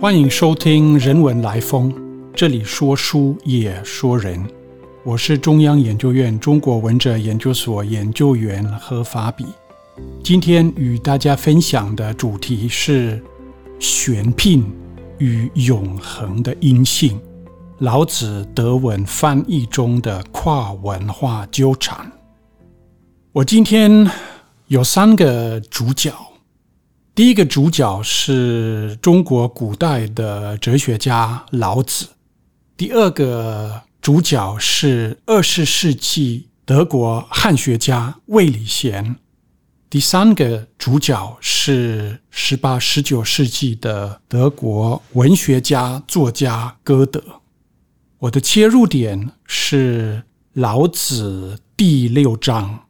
欢迎收听《人文来风》，这里说书也说人。我是中央研究院中国文哲研究所研究员何法比。今天与大家分享的主题是玄牝与永恒的阴性。老子德文翻译中的跨文化纠缠。我今天有三个主角。第一个主角是中国古代的哲学家老子，第二个主角是二十世纪德国汉学家魏礼贤，第三个主角是十八、十九世纪的德国文学家作家歌德。我的切入点是老子第六章，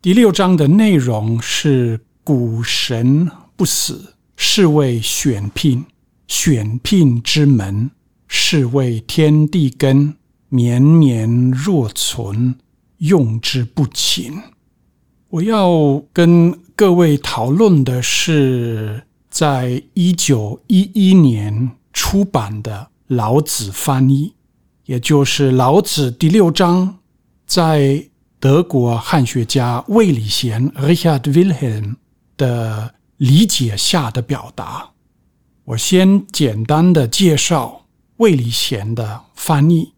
第六章的内容是古神。不死，是谓选聘；选聘之门，是谓天地根。绵绵若存，用之不勤。我要跟各位讨论的是，在一九一一年出版的《老子》翻译，也就是《老子》第六章，在德国汉学家魏礼贤 （Richard Wilhelm） 的。理解下的表达，我先简单的介绍魏礼贤的翻译，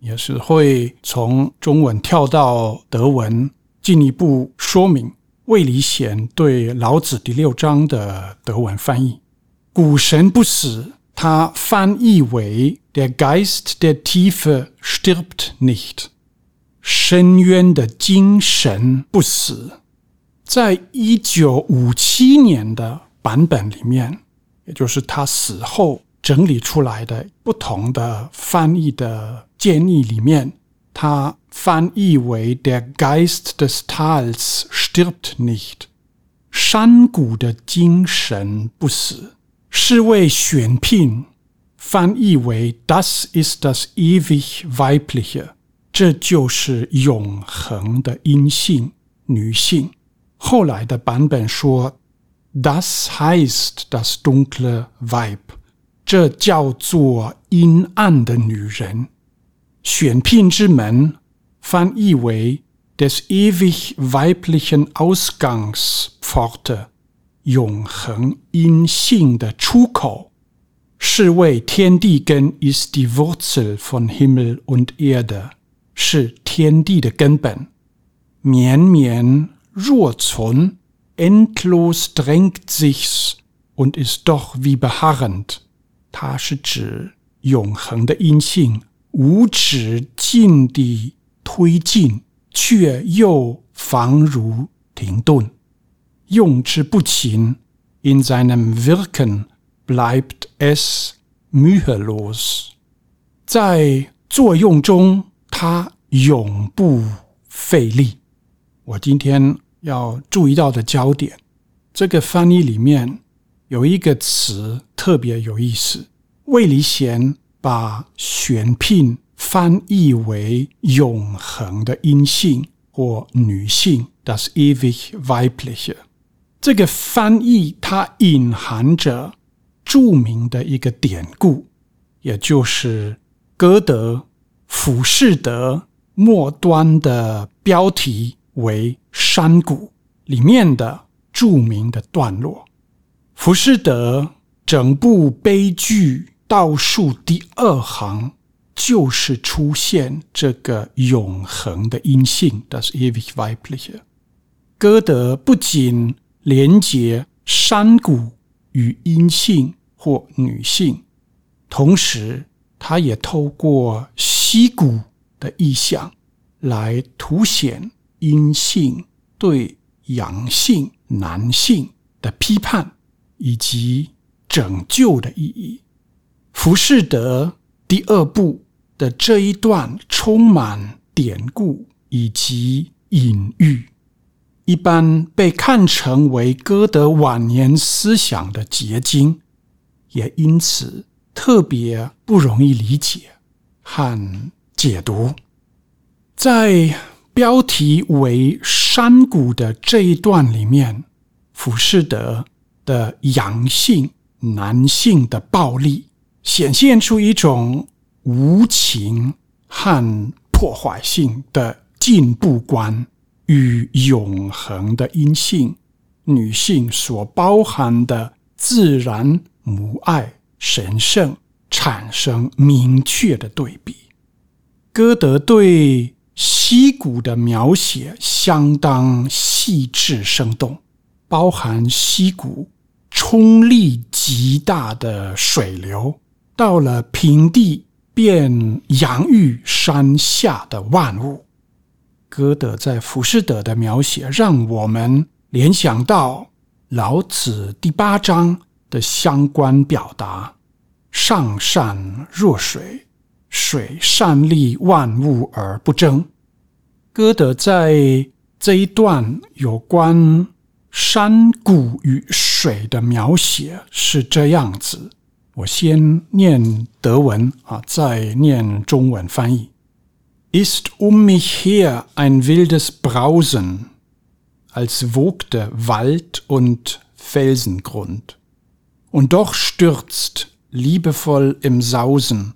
也是会从中文跳到德文，进一步说明魏礼贤对老子第六章的德文翻译。古神不死，他翻译为 “der Geist der Tiefe stirbt nicht”，深渊的精神不死。在一九五七年的版本里面，也就是他死后整理出来的不同的翻译的建议里面，他翻译为 “der Geist des Tals stirbt nicht”，山谷的精神不死。是为选聘翻译为 “das ist das ewig weibliche”，这就是永恒的阴性女性。后来的版本说，Das heißt das dunkle Weib，这叫做阴暗的女人。选聘之门翻译为 des ewig weiblichen Ausgangspforte，永恒阴性的出口。是谓天地根，ist die Wurzel von Himmel und Erde，是天地的根本。绵绵。 若存，endlos drängt sich's und ist doch wie beharrend。它是指永恒的阴性，无止境地推进，却又防如停顿，用之不勤。In seinem Wirken bleibt es mühelos。在作用中，它永不费力。我今天。 要注意到的焦点，这个翻译里面有一个词特别有意思。魏礼贤把选聘翻译为永恒的阴性或女性，das ewig weibliche。这个翻译它隐含着著名的一个典故，也就是歌德《浮士德》末端的标题。为山谷里面的著名的段落，《浮士德》整部悲剧倒数第二行就是出现这个永恒的阴性，das ewig weibliche。歌德不仅连接山谷与阴性或女性，同时他也透过溪谷的意象来凸显。阴性对阳性男性的批判以及拯救的意义，《浮士德》第二部的这一段充满典故以及隐喻，一般被看成为歌德晚年思想的结晶，也因此特别不容易理解和解读，在。标题为“山谷”的这一段里面，浮士德的阳性男性的暴力，显现出一种无情和破坏性的进步观与永恒的阴性女性所包含的自然母爱神圣产生明确的对比。歌德对溪谷的描写相当细致生动，包含溪谷。冲力极大的水流，到了平地便养育山下的万物。歌德在《浮士德》的描写，让我们联想到老子第八章的相关表达：“上善若水，水善利万物而不争。”歌德在这一段有关。山谷与水的描写是这样子，我先念德文啊，再念中文翻译。Ist um mich her ein wildes Brausen, als wogte Wald und Felsengrund. Und doch stürzt liebevoll im Sausen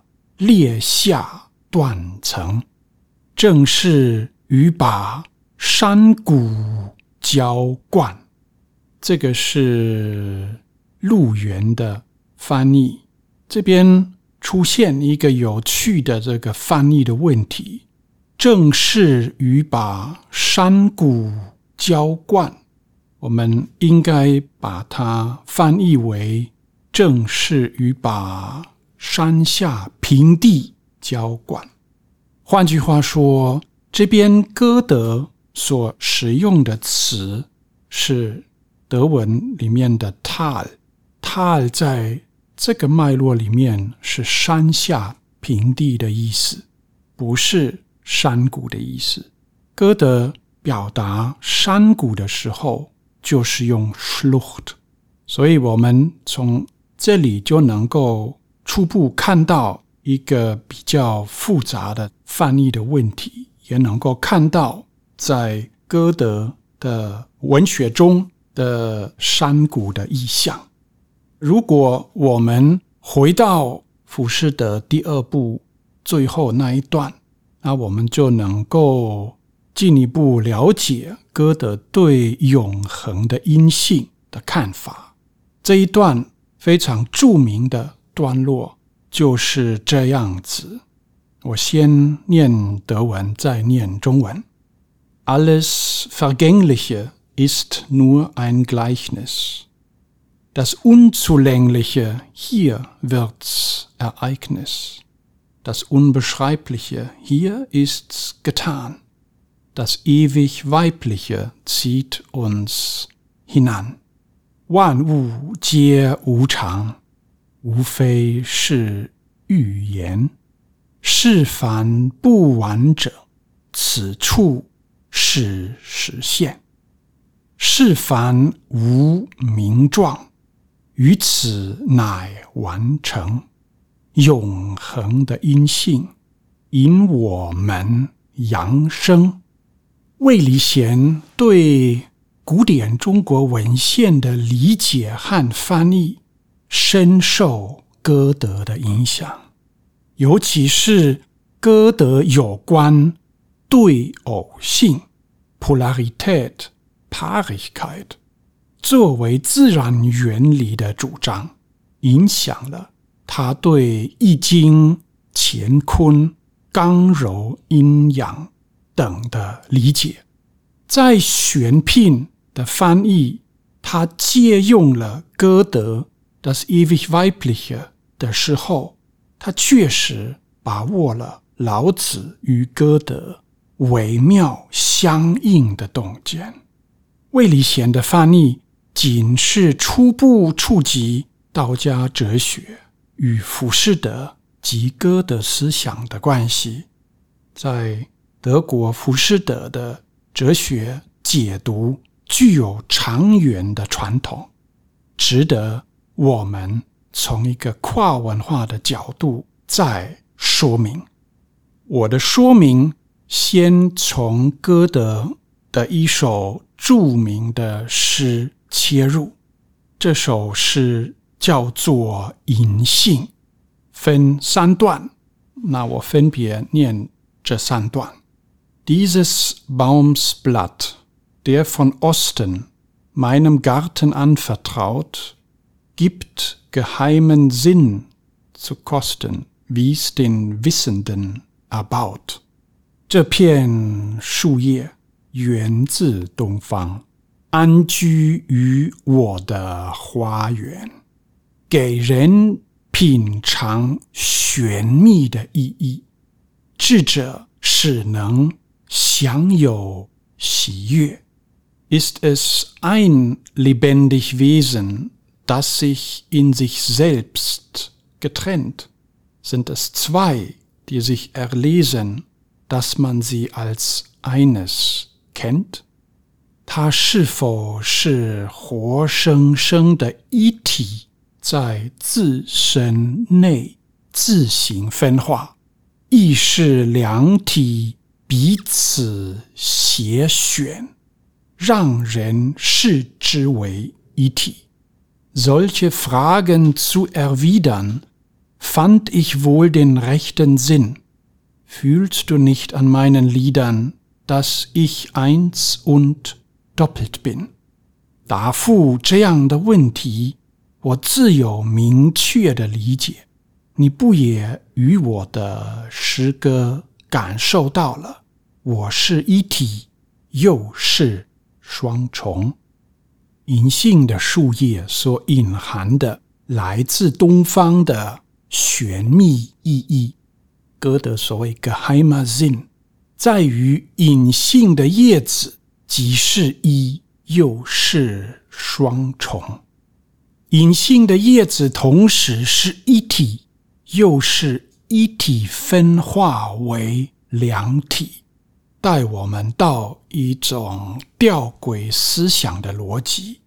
裂下断层，正是与把山谷浇灌。这个是陆源的翻译，这边出现一个有趣的这个翻译的问题：正是与把山谷浇灌，我们应该把它翻译为正是与把山下平地浇灌。换句话说，这边歌德所使用的词是。德文里面的 “tal”，“tal” 在这个脉络里面是山下平地的意思，不是山谷的意思。歌德表达山谷的时候，就是用 “schlucht”，所以我们从这里就能够初步看到一个比较复杂的翻译的问题，也能够看到在歌德的文学中。的山谷的意象。如果我们回到《浮士德》第二部最后那一段，那我们就能够进一步了解歌德对永恒的阴性的看法。这一段非常著名的段落就是这样子。我先念德文，再念中文。Alles vergängliche ist nur ein Gleichnis. Das Unzulängliche hier wird's Ereignis. Das Unbeschreibliche hier ist's getan. Das ewig Weibliche zieht uns hinan. 万物皆无常， 无非是预言。是凡不完者，此处是实现。是凡无名状，于此乃完成永恒的阴性，引我们扬升。魏礼贤对古典中国文献的理解和翻译，深受歌德的影响，尤其是歌德有关对偶性 （polarität）。Paarigkeit 作为自然原理的主张，影响了他对《易经》乾坤、刚柔、阴阳等的理解。在玄牝的翻译，他借用了歌德《Das ewig Weibliche》的时候，他确实把握了老子与歌德微妙相应的洞见。魏礼贤的翻译仅是初步触及道家哲学与浮士德及歌德思想的关系，在德国浮士德的哲学解读具有长远的传统，值得我们从一个跨文化的角度再说明。我的说明先从歌德的一首著名的诗切入，这首诗。叫做银杏，分三段。那我分别念这三段：Dieses Baumsblatt, der von Osten meinem Garten anvertraut, gibt geheimen Sinn zu kosten, wie's den Wissenden erbaut。这片树叶源自东方，安居于我的花园。给人品尝玄秘的意义，智者使能享有喜悦。Ist es ein lebendig Wesen, das sich in sich selbst getrennt? Sind es zwei, die sich erlesen, dass man sie als eines kennt? 它是否是活生生的一体？在自身内自行分化，亦是两体彼此协选，让人视之为一体。 Solche Fragen zu erwidern, fand ich wohl den rechten Sinn. Fühlst du nicht an meinen Liedern, dass ich eins und doppelt bin? 答复这样的问题。我自有明确的理解，你不也与我的诗歌感受到了？我是一体，又是双重。 银杏的树叶所隐含的来自东方的玄秘意义，歌德所谓 “geheimen”，在于隐性的叶子即是一，又是双重。隐性的叶子同时是一体，又是一体分化为两体，带我们到一种吊诡思想的逻辑：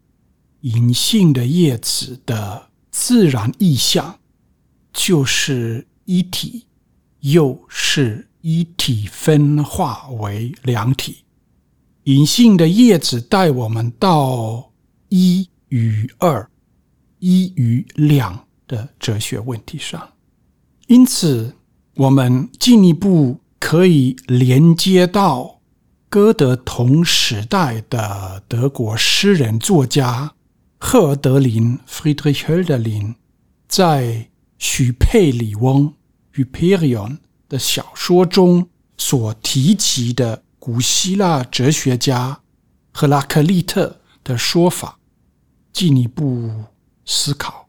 隐性的叶子的自然意象就是一体，又是一体分化为两体。隐性的叶子带我们到一与二。一与两的哲学问题上，因此我们进一步可以连接到歌德同时代的德国诗人作家赫尔德林 （Friedrich Hölderlin） 在《许佩里翁》（Hyperion） 的小说中所提及的古希腊哲学家赫拉克利特的说法，进一步。思考，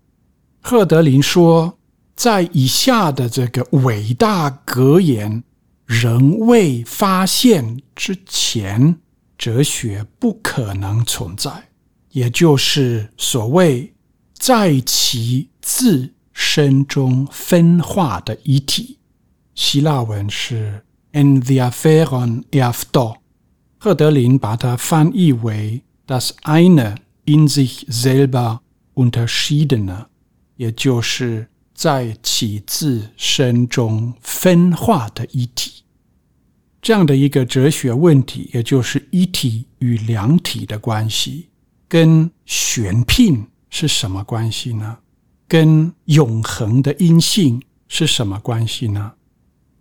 赫德林说，在以下的这个伟大格言仍未发现之前，哲学不可能存在，也就是所谓在其自身中分化的一体。希腊文是 endiaferon afto，赫德林把它翻译为 das eine in sich selber。unterschiedene，也就是在其自身中分化的一体，这样的一个哲学问题，也就是一体与两体的关系，跟选聘是什么关系呢？跟永恒的阴性是什么关系呢？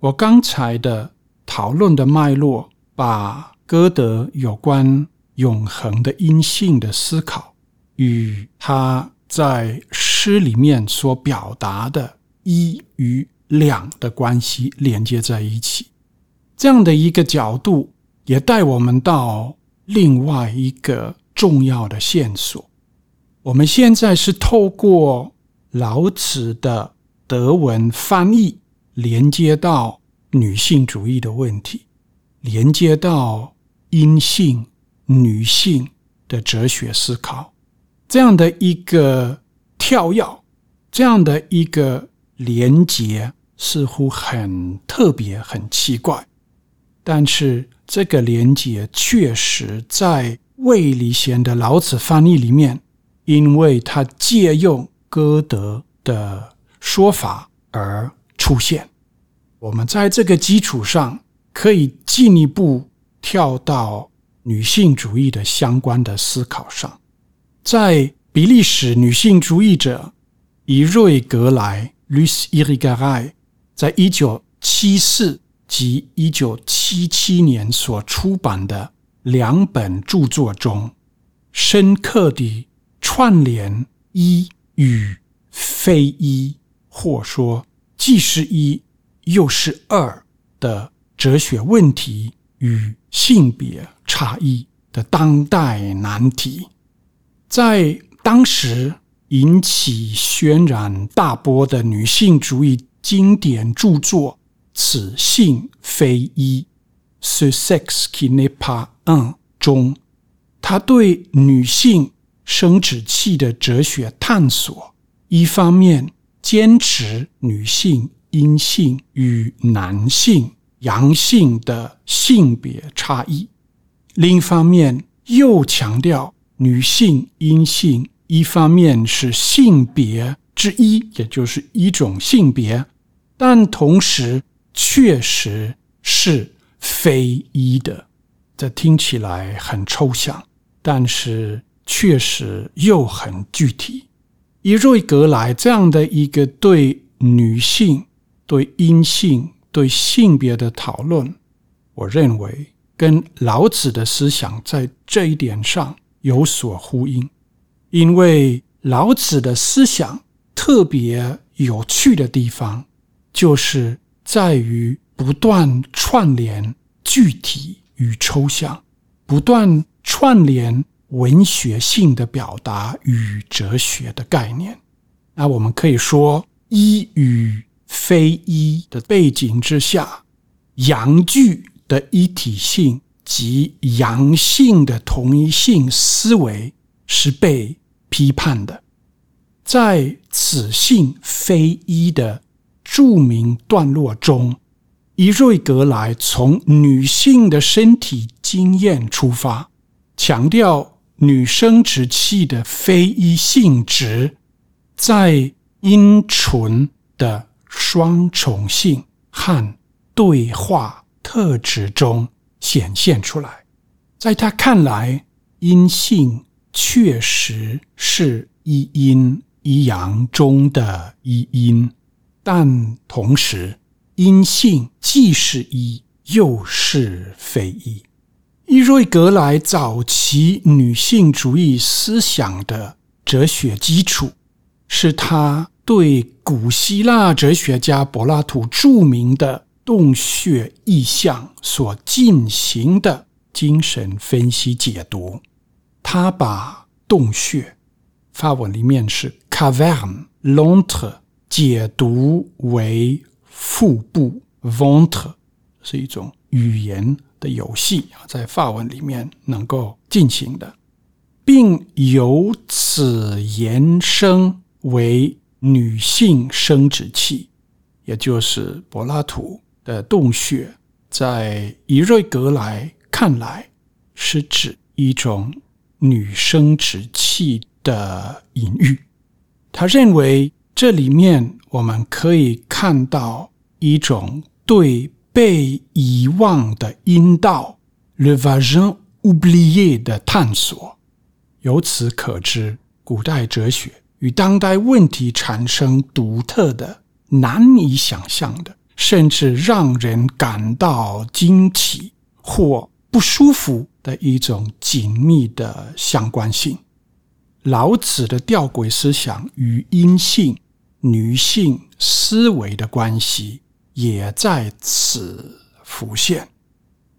我刚才的讨论的脉络，把歌德有关永恒的阴性的思考。与他在诗里面所表达的一与两的关系连接在一起，这样的一个角度也带我们到另外一个重要的线索。我们现在是透过老子的德文翻译，连接到女性主义的问题，连接到阴性女性的哲学思考。这样的一个跳跃，这样的一个连接似乎很特别、很奇怪，但是这个连接确实在魏礼贤的老子翻译里面，因为他借用歌德的说法而出现。我们在这个基础上可以进一步跳到女性主义的相关的思考上，在比利时女性主义者。以瑞格莱 （Luce Irigaray） 在一九七四及一九七七年所出版的两本著作中，深刻地串联一与非一，或说既是一又是二的哲学问题与性别差异的当代难题，在当时。引起轩然大波的女性主义经典著作《此性非一》（Ce sexe qui n'est pas un） 中，他对女性生殖器的哲学探索，一方面坚持女性阴性与男性阳性的性别差异，另一方面又强调女性阴性。一方面是性别之一，也就是一种性别，但同时确实是非一的。这听起来很抽象，但是确实又很具体。以瑞格莱这样的一个对女性、对阴性、对性别的讨论，我认为跟老子的思想在这一点上有所呼应。因为老子的思想特别有趣的地方，就是在于不断串联具体与抽象，不断串联文学性的表达与哲学的概念。那我们可以说，一与非一的背景之下，阳具的一体性及阳性的同一性思维是被。批判的，在此性非一的著名段落中，伊瑞格莱从女性的身体经验出发，强调女生殖器的非一性质在阴唇的双重性和对话特质中显现出来。在他看来，阴性。确实是一阴一阳中的一阴，但同时阴性既是一又是非一。伊瑞格莱早期女性主义思想的哲学基础，是他对古希腊哲学家柏拉图著名的洞穴意象所进行的精神分析解读。他把洞穴发文里面是 cavern l'entre 解读为腹部 vent 是一种语言的游戏啊，在法文里面能够进行的，并由此延伸为女性生殖器，也就是柏拉图的洞穴，在伊瑞格莱看来是指一种。女生殖器的隐喻，他认为这里面我们可以看到一种对被遗忘的阴道 （le vagin oublié） 的探索。由此可知，古代哲学与当代问题产生独特的、难以想象的，甚至让人感到惊奇或不舒服。的一种紧密的相关性，老子的吊诡思想与阴性女性思维的关系也在此浮现。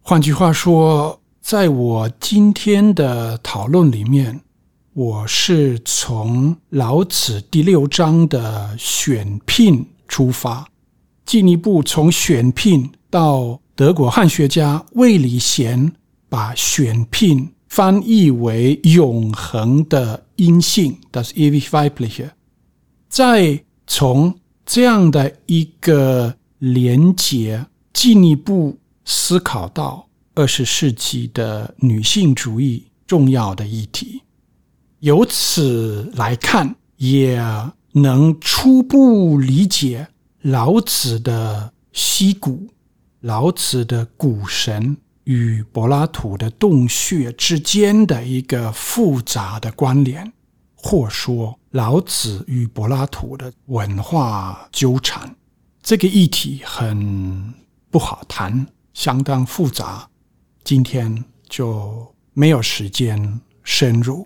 换句话说，在我今天的讨论里面，我是从老子第六章的选聘出发，进一步从选聘到德国汉学家魏礼贤。把选聘翻译为永恒的阴性，das ewig weibliche。在从这样的一个连结，进一步思考到二十世纪的女性主义重要的议题。由此来看，也能初步理解老子的溪谷、老子的谷神与柏拉图的洞穴之间的一个复杂的关联，或说老子与柏拉图的文化纠缠。这个议题很不好谈，相当复杂，今天就没有时间深入。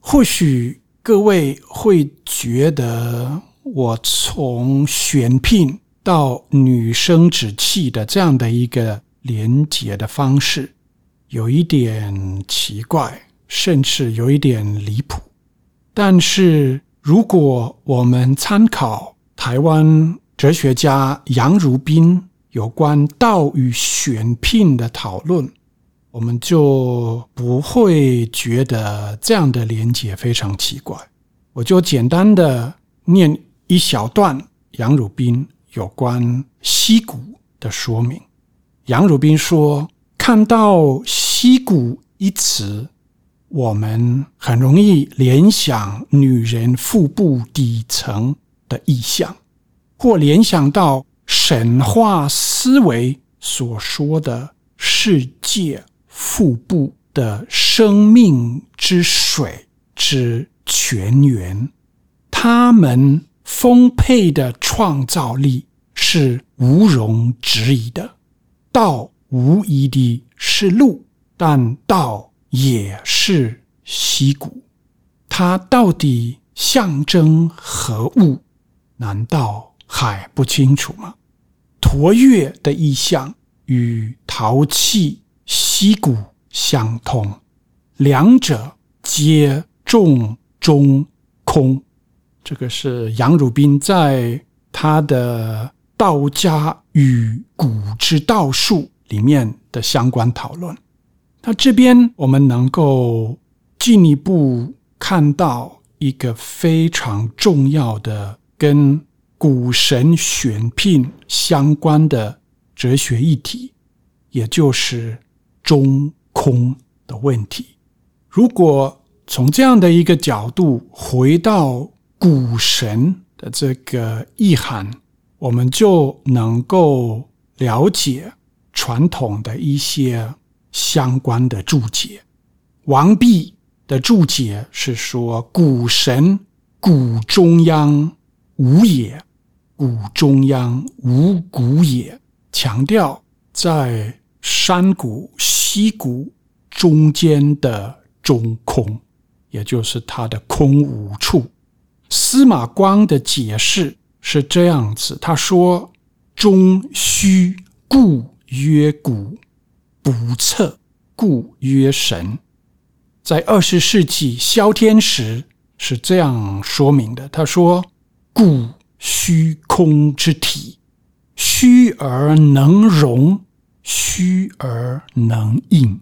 或许各位会觉得，我从选聘到女生殖器的这样的一个连接的方式，有一点奇怪，甚至有一点离谱。但是，如果我们参考台湾哲学家杨如宾有关道与选聘的讨论，我们就不会觉得这样的连结非常奇怪。我就简单的念一小段杨汝宾有关溪谷的说明。杨汝宾说：“看到‘溪谷’一词，我们很容易联想女人腹部底层的意象，或联想到神话思维所说的世界。”腹部的生命之水之泉源，他们丰沛的创造力是毋容置疑的。道无疑的是路，但道也是溪谷。它到底象征何物？难道还不清楚吗？驼月的意象与陶器。溪谷相通，两者皆重中空。这个是杨汝斌在他的《道家与古之道术》里面的相关讨论。那这边我们能够进一步看到一个非常重要的跟古神选聘相关的哲学议题，也就是。中空的问题，如果从这样的一个角度回到古神的这个意涵，我们就能够了解传统的一些相关的注解。王弼的注解是说：“古神，古中央无也，古中央无古也。”强调在。山谷、溪谷中间的中空，也就是它的空无处。司马光的解释是这样子，他说：“中虚，故曰古；不测，故曰神。”在二十世纪，萧天时是这样说明的。他说：“故虚空之体，虚而能容。”虚而能应，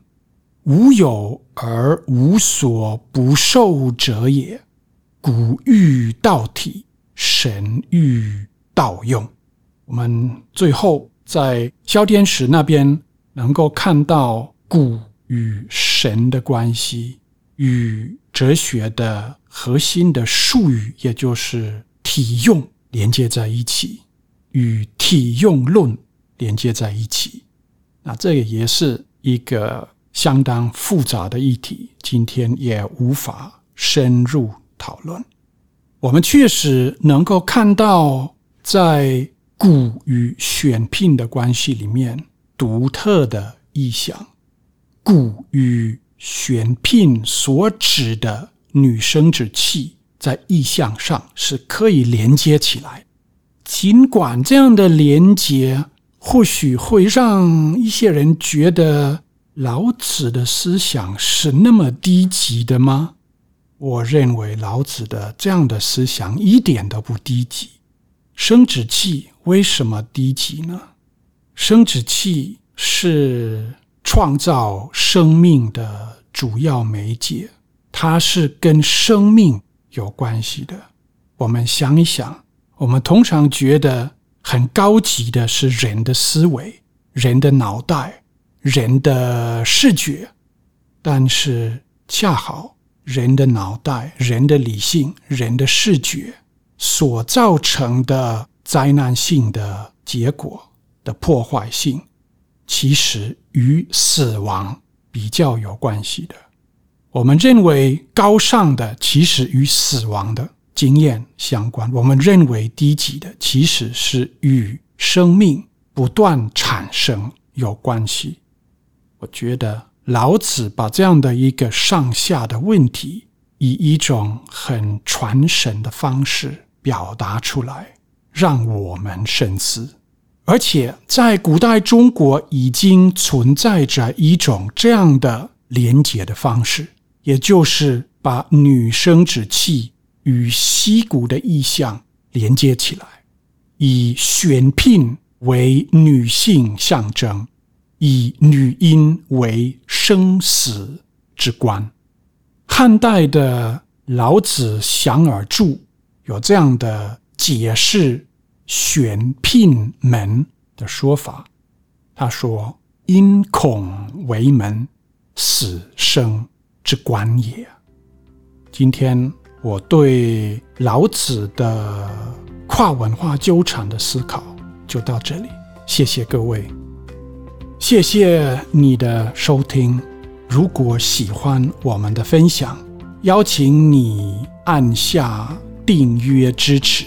无有而无所不受者也。古欲道体，神欲道用。我们最后在萧天使那边能够看到古与神的关系，与哲学的核心的术语，也就是体用连接在一起，与体用论连接在一起。那这个也是一个相当复杂的议题，今天也无法深入讨论。我们确实能够看到，在古与选聘的关系里面，独特的意象。古与选聘所指的女生殖器，在意象上是可以连接起来，尽管这样的连接。或许会让一些人觉得老子的思想是那么低级的吗？我认为老子的这样的思想一点都不低级。生殖器为什么低级呢？生殖器是创造生命的主要媒介，它是跟生命有关系的。我们想一想，我们通常觉得很高级的是人的思维、人的脑袋、人的视觉，但是恰好人的脑袋、人的理性、人的视觉所造成的灾难性的结果的破坏性，其实与死亡比较有关系的。我们认为高尚的，其实与死亡的。经验相关，我们认为低级的其实是与生命不断产生有关系。我觉得老子把这样的一个上下的问题，以一种很传神的方式表达出来，让我们深思。而且在古代中国已经存在着一种这样的连接的方式，也就是把女生殖器。与溪谷的意象连接起来，以选聘为女性象征，以女阴为生死之官。汉代的老子祥而著有这样的解释选聘门的说法，他说：“因孔为门，死生之关也。”今天。我对老子的跨文化纠缠的思考就到这里，谢谢各位，谢谢你的收听。如果喜欢我们的分享，邀请你按下订阅支持。